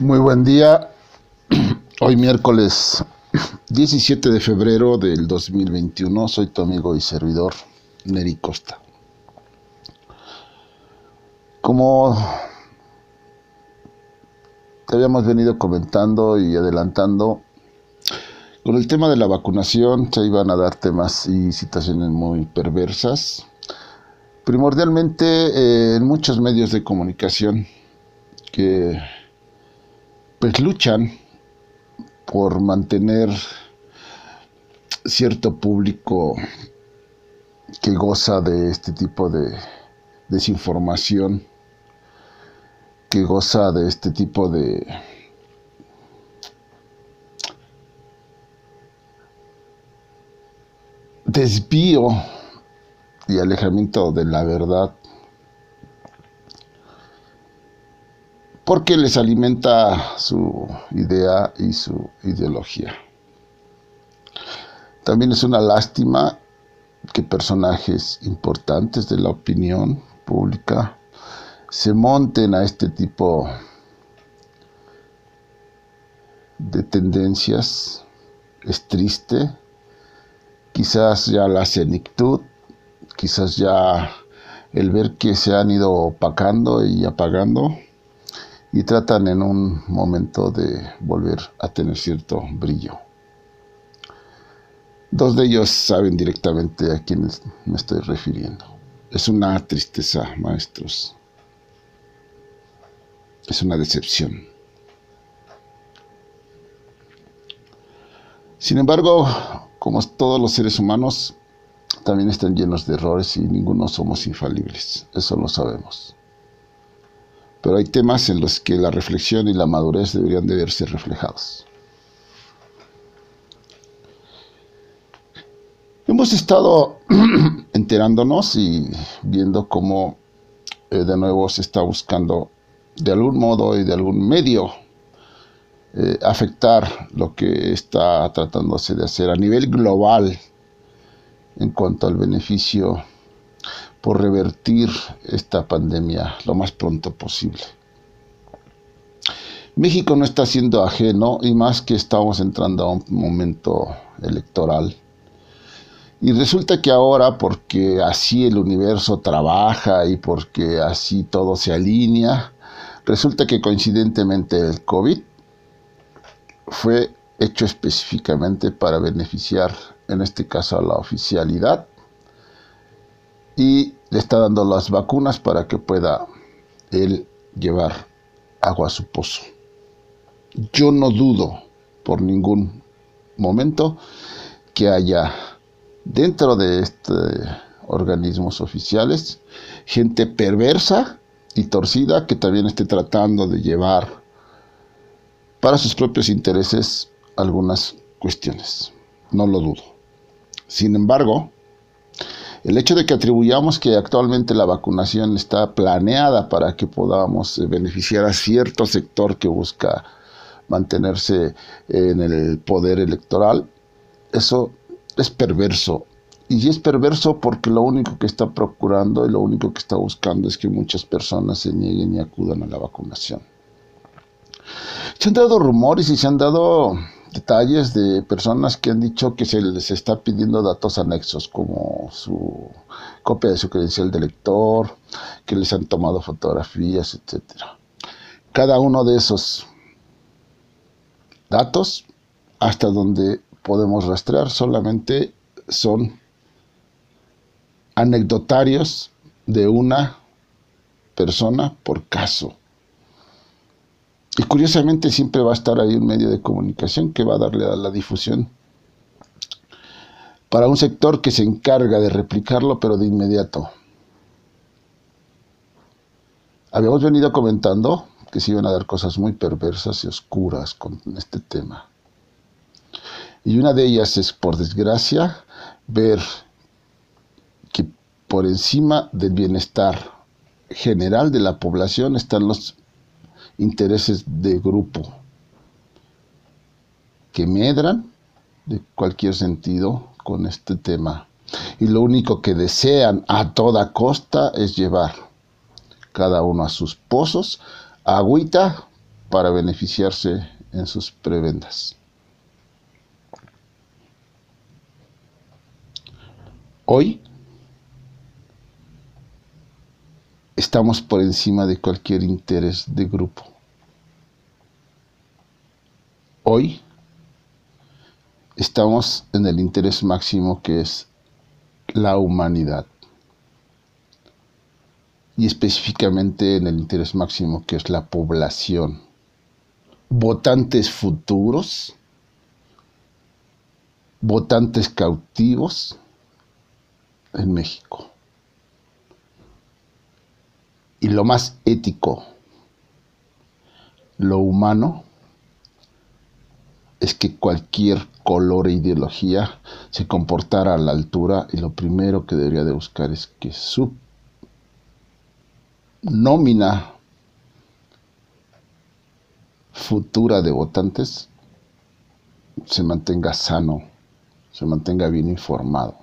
Muy buen día. Hoy miércoles 17 de febrero del 2021. Soy tu amigo y servidor Neri Costa. Como te habíamos venido comentando y adelantando, con el tema de la vacunación se iban a dar temas y situaciones muy perversas. Primordialmente eh, en muchos medios de comunicación que pues luchan por mantener cierto público que goza de este tipo de desinformación, que goza de este tipo de desvío y alejamiento de la verdad porque les alimenta su idea y su ideología. También es una lástima que personajes importantes de la opinión pública se monten a este tipo de tendencias. Es triste. Quizás ya la senectud, quizás ya el ver que se han ido opacando y apagando y tratan en un momento de volver a tener cierto brillo. Dos de ellos saben directamente a quienes me estoy refiriendo. Es una tristeza, maestros. Es una decepción. Sin embargo, como todos los seres humanos, también están llenos de errores y ninguno somos infalibles. Eso lo sabemos pero hay temas en los que la reflexión y la madurez deberían de verse reflejados. Hemos estado enterándonos y viendo cómo eh, de nuevo se está buscando de algún modo y de algún medio eh, afectar lo que está tratándose de hacer a nivel global en cuanto al beneficio por revertir esta pandemia lo más pronto posible. México no está siendo ajeno y más que estamos entrando a un momento electoral. Y resulta que ahora, porque así el universo trabaja y porque así todo se alinea, resulta que coincidentemente el COVID fue hecho específicamente para beneficiar, en este caso, a la oficialidad y le está dando las vacunas para que pueda él llevar agua a su pozo. Yo no dudo por ningún momento que haya dentro de estos organismos oficiales gente perversa y torcida que también esté tratando de llevar para sus propios intereses algunas cuestiones. No lo dudo. Sin embargo, el hecho de que atribuyamos que actualmente la vacunación está planeada para que podamos eh, beneficiar a cierto sector que busca mantenerse en el poder electoral, eso es perverso. Y es perverso porque lo único que está procurando y lo único que está buscando es que muchas personas se nieguen y acudan a la vacunación. Se han dado rumores y se han dado detalles de personas que han dicho que se les está pidiendo datos anexos como su copia de su credencial de lector, que les han tomado fotografías, etc. Cada uno de esos datos, hasta donde podemos rastrear, solamente son anecdotarios de una persona por caso. Y curiosamente siempre va a estar ahí un medio de comunicación que va a darle a la difusión para un sector que se encarga de replicarlo, pero de inmediato. Habíamos venido comentando que se iban a dar cosas muy perversas y oscuras con este tema. Y una de ellas es, por desgracia, ver que por encima del bienestar general de la población están los intereses de grupo que medran de cualquier sentido con este tema. Y lo único que desean a toda costa es llevar cada uno a sus pozos agüita para beneficiarse en sus prebendas. Hoy estamos por encima de cualquier interés de grupo. Hoy estamos en el interés máximo que es la humanidad y específicamente en el interés máximo que es la población. Votantes futuros, votantes cautivos en México. Y lo más ético, lo humano, es que cualquier color e ideología se comportara a la altura y lo primero que debería de buscar es que su nómina futura de votantes se mantenga sano, se mantenga bien informado.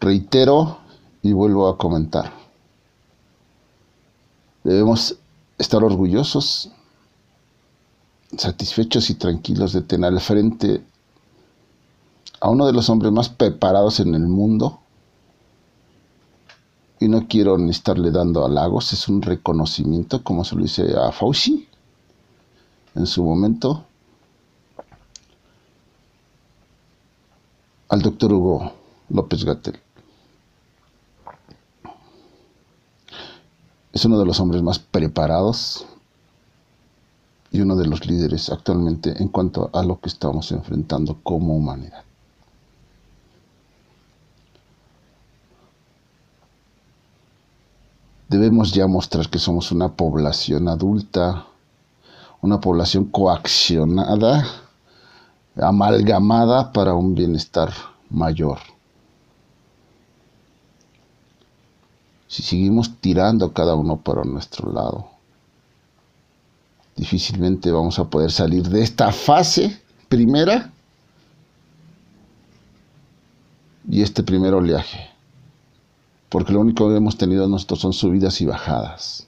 Reitero y vuelvo a comentar. Debemos estar orgullosos, satisfechos y tranquilos de tener al frente a uno de los hombres más preparados en el mundo. Y no quiero ni estarle dando halagos, es un reconocimiento, como se lo hice a Fauci en su momento, al doctor Hugo López Gatel. Es uno de los hombres más preparados y uno de los líderes actualmente en cuanto a lo que estamos enfrentando como humanidad. debemos ya mostrar que somos una población adulta, una población coaccionada, amalgamada para un bienestar mayor. Si seguimos tirando cada uno para nuestro lado, difícilmente vamos a poder salir de esta fase primera y este primer oleaje porque lo único que hemos tenido nosotros son subidas y bajadas.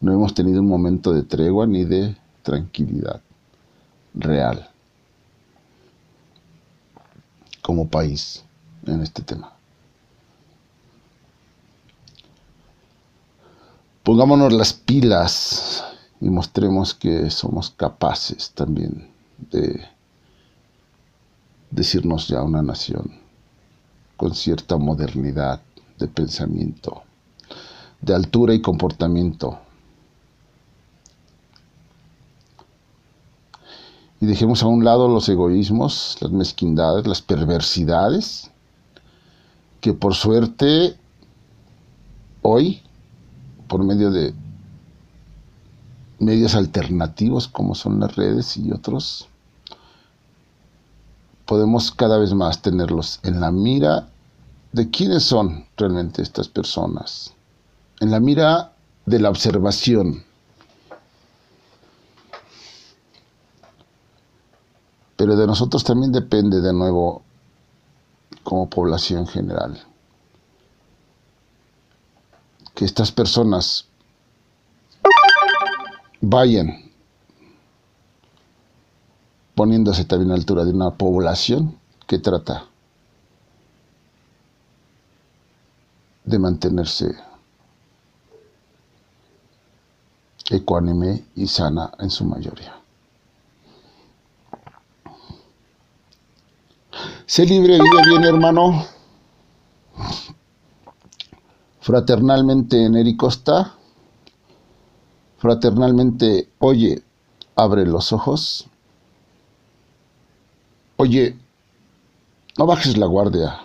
No hemos tenido un momento de tregua ni de tranquilidad real como país en este tema. Pongámonos las pilas y mostremos que somos capaces también de decirnos ya una nación con cierta modernidad de pensamiento, de altura y comportamiento. Y dejemos a un lado los egoísmos, las mezquindades, las perversidades, que por suerte hoy, por medio de medios alternativos como son las redes y otros, podemos cada vez más tenerlos en la mira de quiénes son realmente estas personas, en la mira de la observación. Pero de nosotros también depende de nuevo como población general. Que estas personas vayan poniéndose también a altura de una población que trata de mantenerse ecuánime y sana en su mayoría. Sé libre, vive bien, hermano. Fraternalmente, Neri Costa. Fraternalmente, oye, abre los ojos. Oye, no bajes la guardia.